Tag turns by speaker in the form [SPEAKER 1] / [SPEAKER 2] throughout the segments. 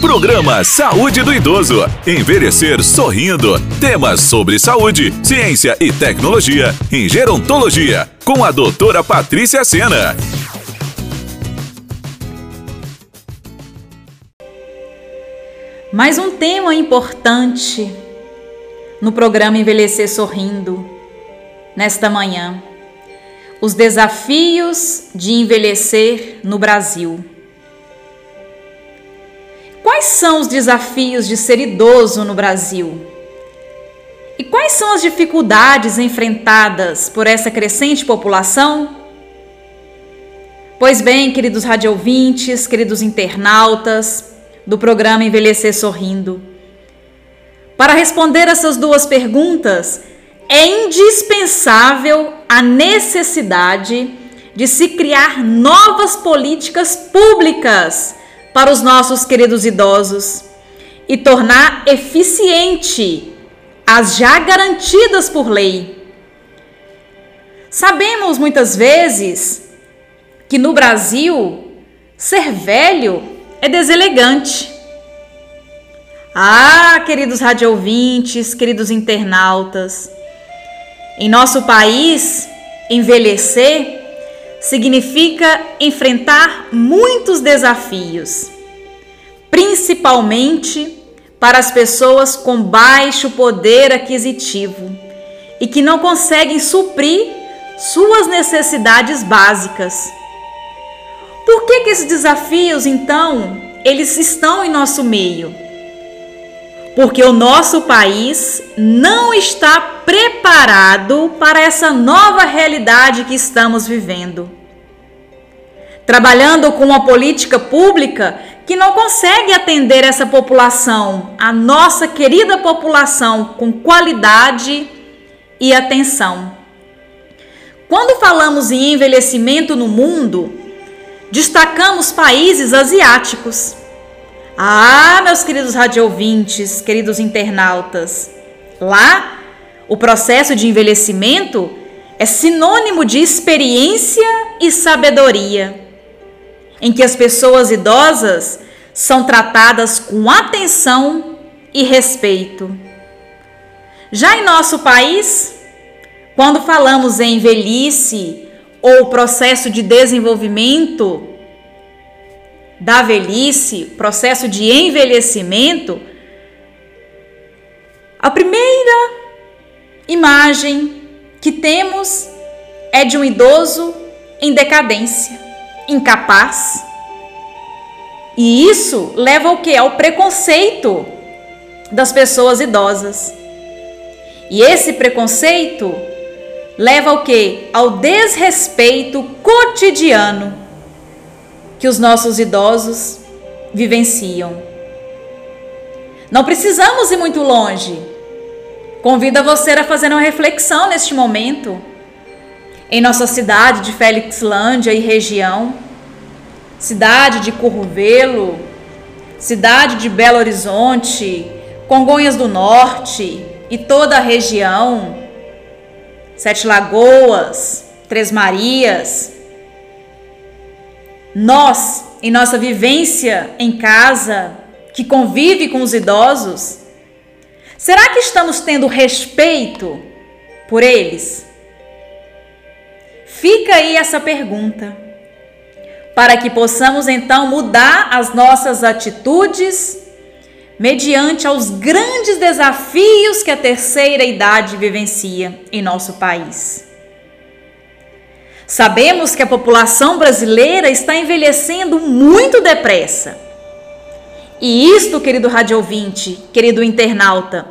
[SPEAKER 1] Programa Saúde do Idoso. Envelhecer sorrindo. Temas sobre saúde, ciência e tecnologia em gerontologia. Com a doutora Patrícia Sena.
[SPEAKER 2] Mais um tema importante no programa Envelhecer Sorrindo, nesta manhã. Os desafios de envelhecer no Brasil. Quais são os desafios de ser idoso no Brasil? E quais são as dificuldades enfrentadas por essa crescente população? Pois bem, queridos radiovintes, queridos internautas do programa Envelhecer Sorrindo, para responder essas duas perguntas, é indispensável a necessidade de se criar novas políticas públicas para os nossos queridos idosos e tornar eficiente as já garantidas por lei. Sabemos muitas vezes que no Brasil ser velho é deselegante. Ah, queridos radiovintes, queridos internautas, em nosso país, envelhecer significa enfrentar muitos desafios, principalmente para as pessoas com baixo poder aquisitivo e que não conseguem suprir suas necessidades básicas. Por que, que esses desafios, então, eles estão em nosso meio? Porque o nosso país não está preparado para essa nova realidade que estamos vivendo. Trabalhando com uma política pública que não consegue atender essa população, a nossa querida população, com qualidade e atenção. Quando falamos em envelhecimento no mundo, destacamos países asiáticos ah, meus queridos radiovintes, queridos internautas, lá o processo de envelhecimento é sinônimo de experiência e sabedoria, em que as pessoas idosas são tratadas com atenção e respeito. Já em nosso país, quando falamos em velhice ou processo de desenvolvimento da velhice, processo de envelhecimento, a primeira imagem que temos é de um idoso em decadência, incapaz. E isso leva ao que? Ao preconceito das pessoas idosas. E esse preconceito leva ao que? Ao desrespeito cotidiano que os nossos idosos vivenciam. Não precisamos ir muito longe. Convido você a fazer uma reflexão neste momento. Em nossa cidade de Felixlândia e região, cidade de Curvelo, cidade de Belo Horizonte, Congonhas do Norte e toda a região, Sete Lagoas, Três Marias, nós, em nossa vivência em casa, que convive com os idosos, será que estamos tendo respeito por eles? Fica aí essa pergunta, para que possamos então mudar as nossas atitudes mediante aos grandes desafios que a terceira idade vivencia em nosso país. Sabemos que a população brasileira está envelhecendo muito depressa. E isto, querido radiovinte, querido internauta,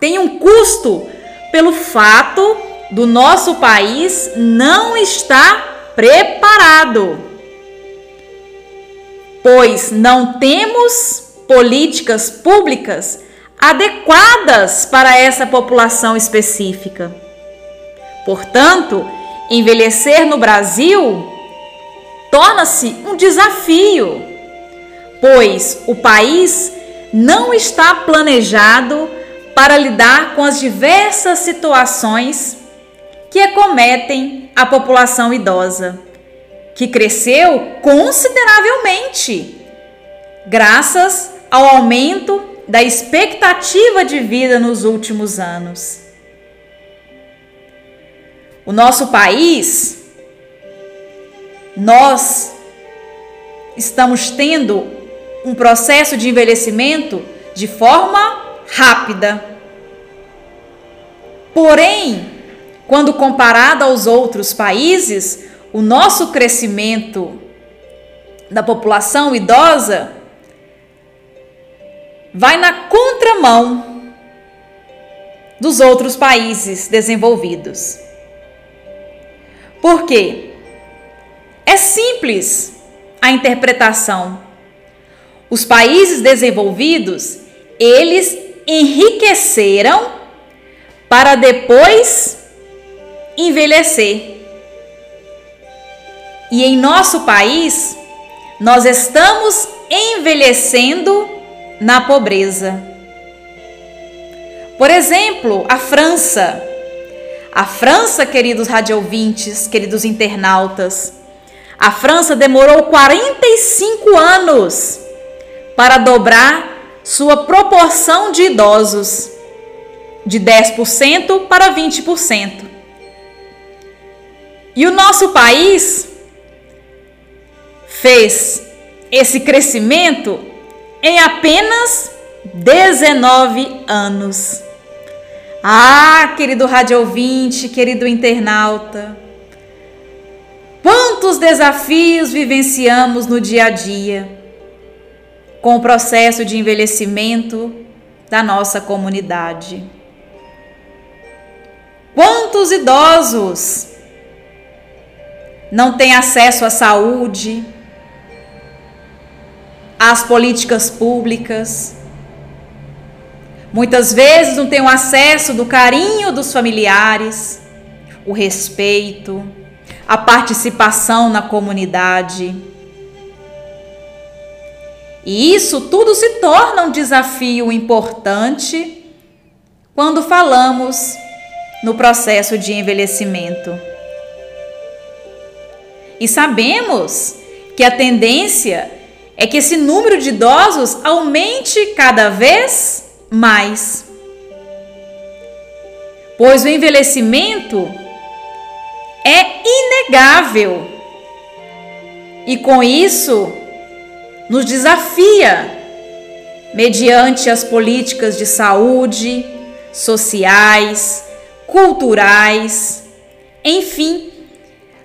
[SPEAKER 2] tem um custo pelo fato do nosso país não estar preparado. Pois não temos políticas públicas adequadas para essa população específica. Portanto, Envelhecer no Brasil torna-se um desafio, pois o país não está planejado para lidar com as diversas situações que acometem a população idosa, que cresceu consideravelmente graças ao aumento da expectativa de vida nos últimos anos. O nosso país, nós estamos tendo um processo de envelhecimento de forma rápida. Porém, quando comparado aos outros países, o nosso crescimento da população idosa vai na contramão dos outros países desenvolvidos. Por quê? É simples a interpretação. Os países desenvolvidos, eles enriqueceram para depois envelhecer. E em nosso país, nós estamos envelhecendo na pobreza. Por exemplo, a França a França, queridos radiovintes, queridos internautas, a França demorou 45 anos para dobrar sua proporção de idosos, de 10% para 20%. E o nosso país fez esse crescimento em apenas 19 anos. Ah, querido rádio ouvinte, querido internauta, quantos desafios vivenciamos no dia a dia com o processo de envelhecimento da nossa comunidade. Quantos idosos não têm acesso à saúde, às políticas públicas, Muitas vezes não tem o acesso do carinho dos familiares, o respeito, a participação na comunidade. E isso tudo se torna um desafio importante quando falamos no processo de envelhecimento. E sabemos que a tendência é que esse número de idosos aumente cada vez mais. Pois o envelhecimento é inegável e com isso nos desafia mediante as políticas de saúde, sociais, culturais, enfim,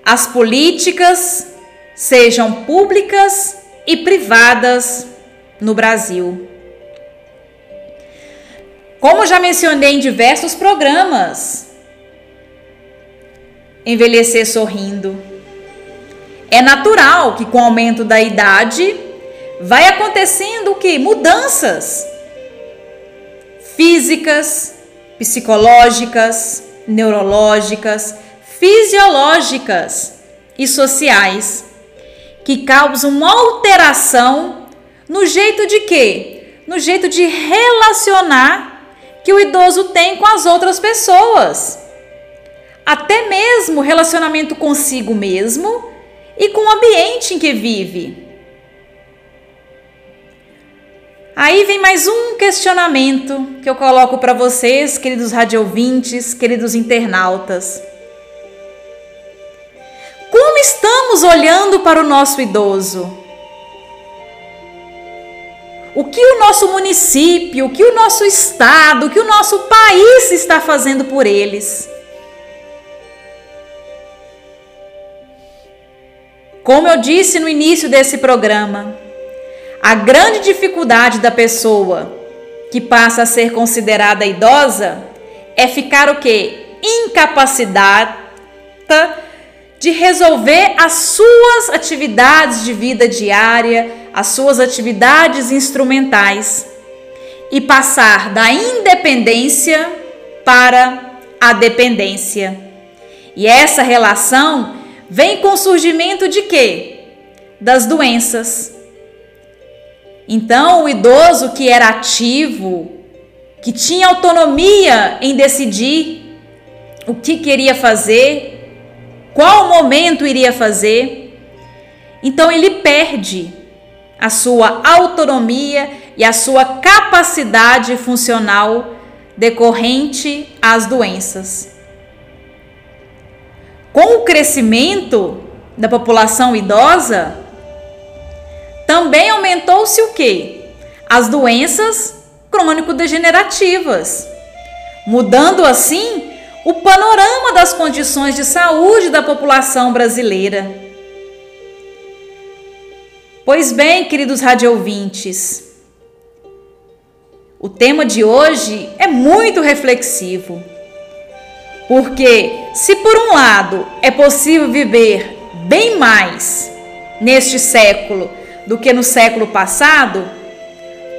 [SPEAKER 2] as políticas sejam públicas e privadas no Brasil. Como já mencionei em diversos programas, envelhecer sorrindo. É natural que com o aumento da idade vai acontecendo o que? Mudanças físicas, psicológicas, neurológicas, fisiológicas e sociais que causam uma alteração no jeito de quê? No jeito de relacionar que o idoso tem com as outras pessoas. Até mesmo relacionamento consigo mesmo e com o ambiente em que vive. Aí vem mais um questionamento que eu coloco para vocês, queridos radiovintes, queridos internautas. Como estamos olhando para o nosso idoso? O que o nosso município, o que o nosso estado, o que o nosso país está fazendo por eles. Como eu disse no início desse programa, a grande dificuldade da pessoa que passa a ser considerada idosa é ficar o que? Incapacitada de resolver as suas atividades de vida diária, as suas atividades instrumentais e passar da independência para a dependência. E essa relação vem com o surgimento de quê? Das doenças. Então, o idoso que era ativo, que tinha autonomia em decidir o que queria fazer, qual momento iria fazer, então ele perde a sua autonomia e a sua capacidade funcional decorrente às doenças. Com o crescimento da população idosa, também aumentou-se o que? As doenças crônico-degenerativas, mudando assim o panorama das condições de saúde da população brasileira. Pois bem, queridos radiovintes, o tema de hoje é muito reflexivo. Porque, se por um lado é possível viver bem mais neste século do que no século passado,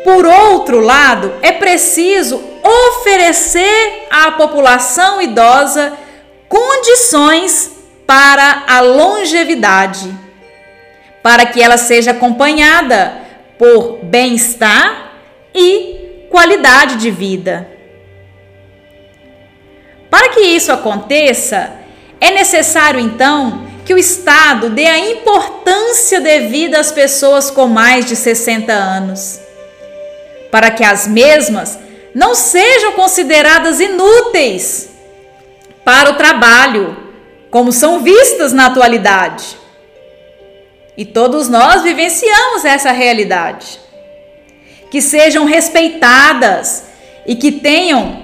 [SPEAKER 2] por outro lado, é preciso oferecer à população idosa condições para a longevidade, para que ela seja acompanhada por bem-estar e qualidade de vida. Para que isso aconteça, é necessário então que o Estado dê a importância devida às pessoas com mais de 60 anos, para que as mesmas não sejam consideradas inúteis para o trabalho, como são vistas na atualidade. E todos nós vivenciamos essa realidade. Que sejam respeitadas e que tenham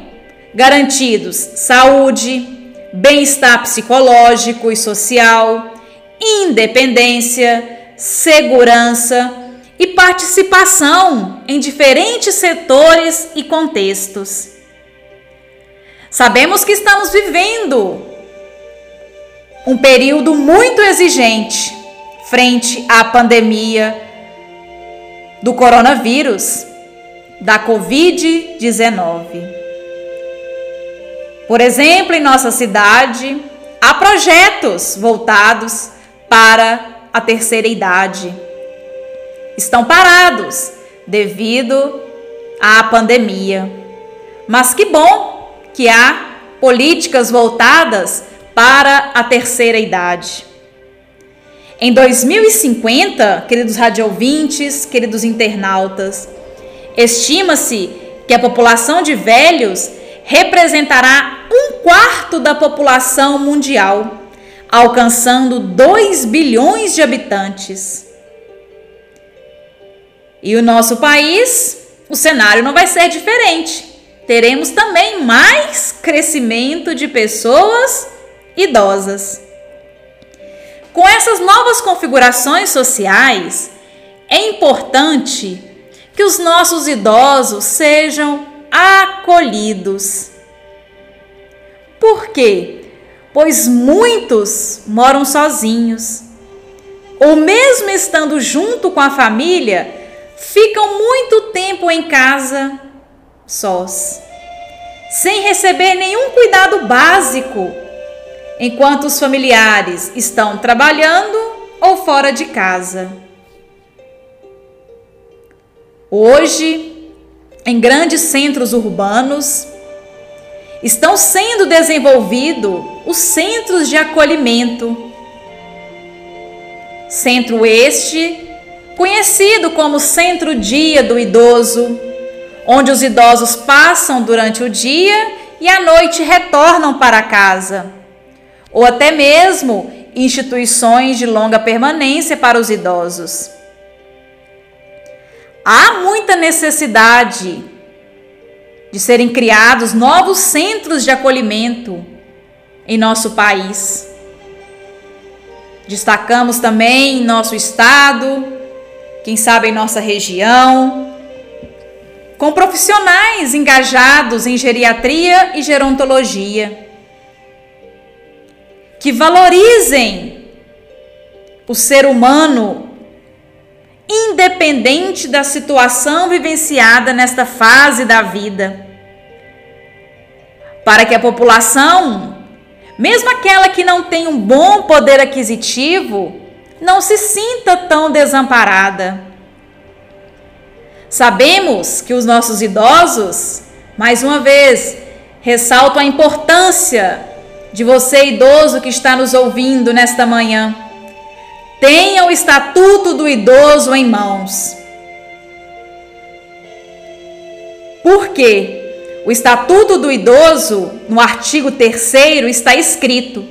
[SPEAKER 2] garantidos saúde, bem-estar psicológico e social, independência, segurança e participação em diferentes setores e contextos. Sabemos que estamos vivendo um período muito exigente frente à pandemia do coronavírus, da Covid-19. Por exemplo, em nossa cidade, há projetos voltados para a terceira idade. Estão parados devido à pandemia. Mas que bom que há políticas voltadas para a terceira idade. Em 2050, queridos radiovintes, queridos internautas, estima-se que a população de velhos representará um quarto da população mundial, alcançando 2 bilhões de habitantes. E o nosso país, o cenário não vai ser diferente. Teremos também mais crescimento de pessoas idosas. Com essas novas configurações sociais, é importante que os nossos idosos sejam acolhidos. Por quê? Pois muitos moram sozinhos, ou mesmo estando junto com a família, ficam muito tempo em casa sós, sem receber nenhum cuidado básico, enquanto os familiares estão trabalhando ou fora de casa. Hoje, em grandes centros urbanos, estão sendo desenvolvidos os centros de acolhimento. Centro este, conhecido como Centro Dia do Idoso, onde os idosos passam durante o dia e à noite retornam para casa, ou até mesmo instituições de longa permanência para os idosos. Há muita necessidade de serem criados novos centros de acolhimento em nosso país. Destacamos também em nosso estado, quem sabe em nossa região, com profissionais engajados em geriatria e gerontologia, que valorizem o ser humano independente da situação vivenciada nesta fase da vida. Para que a população, mesmo aquela que não tem um bom poder aquisitivo, não se sinta tão desamparada. Sabemos que os nossos idosos, mais uma vez, ressaltam a importância de você, idoso que está nos ouvindo nesta manhã tenha o Estatuto do Idoso em mãos. Por quê? O Estatuto do Idoso, no artigo 3, está escrito: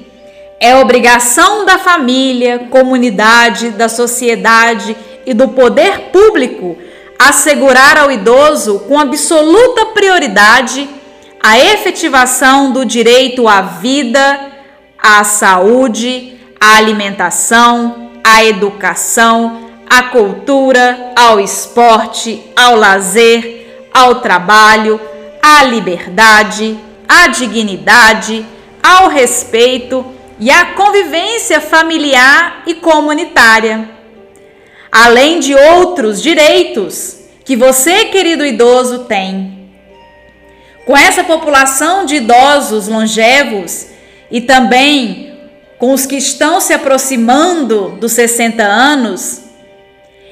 [SPEAKER 2] é obrigação da família, comunidade, da sociedade e do poder público assegurar ao idoso, com absoluta prioridade, a efetivação do direito à vida, à saúde, à alimentação, à educação, à cultura, ao esporte, ao lazer, ao trabalho à liberdade, à dignidade, ao respeito e à convivência familiar e comunitária, além de outros direitos que você, querido idoso, tem. Com essa população de idosos longevos e também com os que estão se aproximando dos 60 anos,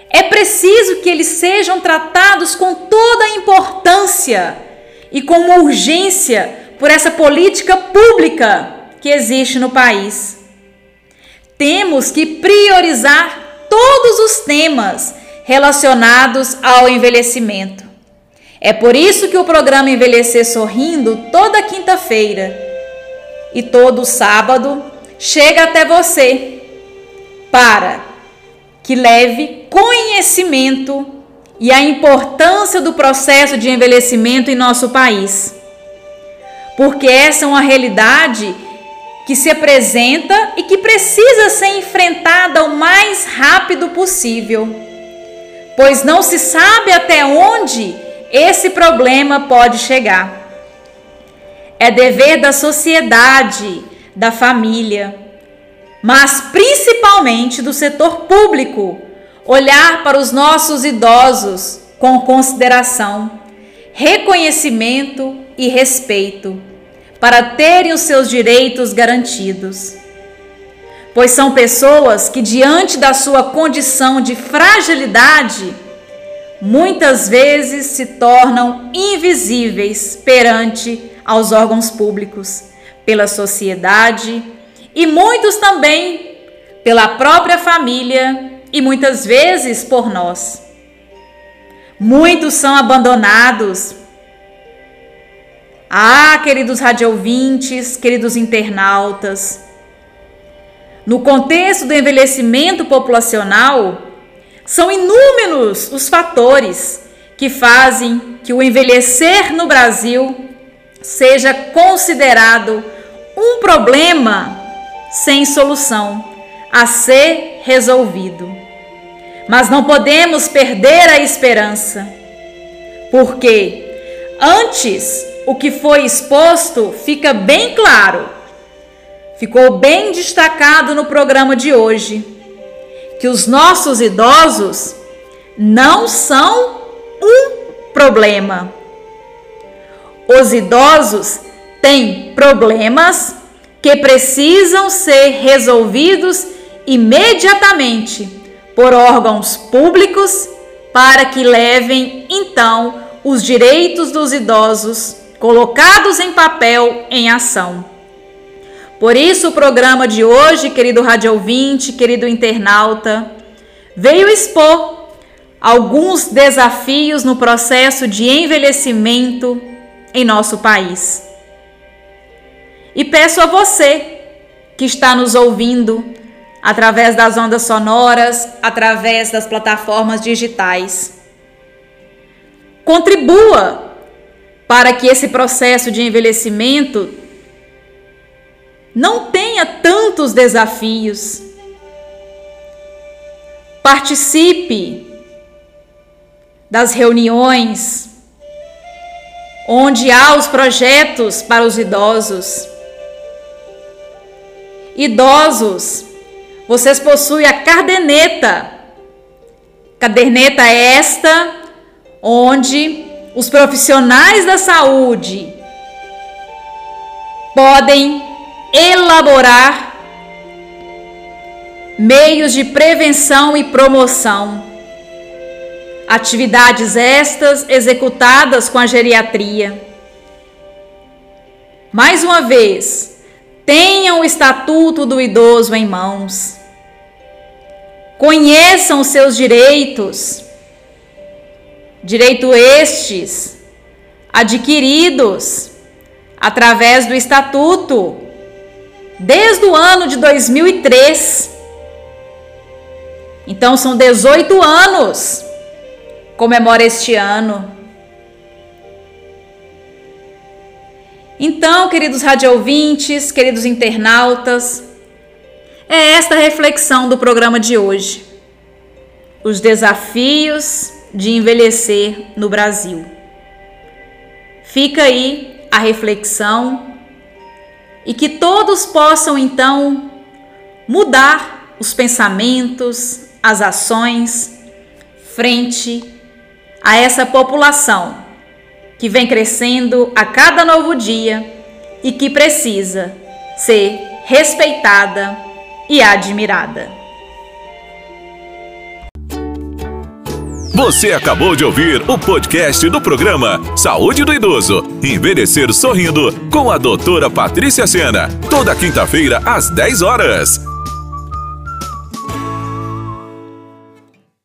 [SPEAKER 2] é preciso que eles sejam tratados com toda a importância e com urgência por essa política pública que existe no país. Temos que priorizar todos os temas relacionados ao envelhecimento. É por isso que o programa Envelhecer Sorrindo, toda quinta-feira e todo sábado, chega até você para que leve conhecimento e a importância do processo de envelhecimento em nosso país. Porque essa é uma realidade que se apresenta e que precisa ser enfrentada o mais rápido possível, pois não se sabe até onde esse problema pode chegar. É dever da sociedade, da família, mas principalmente do setor público olhar para os nossos idosos com consideração, reconhecimento e respeito, para terem os seus direitos garantidos. Pois são pessoas que, diante da sua condição de fragilidade, muitas vezes se tornam invisíveis perante aos órgãos públicos, pela sociedade e muitos também pela própria família e muitas vezes por nós. Muitos são abandonados. Ah, queridos radiovintes, queridos internautas, no contexto do envelhecimento populacional, são inúmeros os fatores que fazem que o envelhecer no Brasil seja considerado um problema sem solução a ser resolvido. Mas não podemos perder a esperança, porque antes o que foi exposto fica bem claro, ficou bem destacado no programa de hoje, que os nossos idosos não são um problema. Os idosos têm problemas que precisam ser resolvidos imediatamente por órgãos públicos para que levem então os direitos dos idosos colocados em papel em ação. Por isso, o programa de hoje, querido rádio ouvinte, querido internauta, veio expor alguns desafios no processo de envelhecimento em nosso país. E peço a você que está nos ouvindo através das ondas sonoras, através das plataformas digitais. Contribua para que esse processo de envelhecimento não tenha tantos desafios. Participe das reuniões onde há os projetos para os idosos. Idosos vocês possuem a caderneta. Caderneta esta onde os profissionais da saúde podem elaborar meios de prevenção e promoção. Atividades estas executadas com a geriatria. Mais uma vez, Tenham o estatuto do idoso em mãos. conheçam os seus direitos, direito estes adquiridos através do estatuto desde o ano de 2003. Então são 18 anos comemora este ano. Então, queridos radioouvintes, queridos internautas, é esta reflexão do programa de hoje. Os desafios de envelhecer no Brasil. Fica aí a reflexão e que todos possam então mudar os pensamentos, as ações frente a essa população que vem crescendo a cada novo dia e que precisa ser respeitada e admirada.
[SPEAKER 1] Você acabou de ouvir o podcast do programa Saúde do Idoso. Envelhecer sorrindo com a doutora Patrícia Sena. Toda quinta-feira às 10 horas.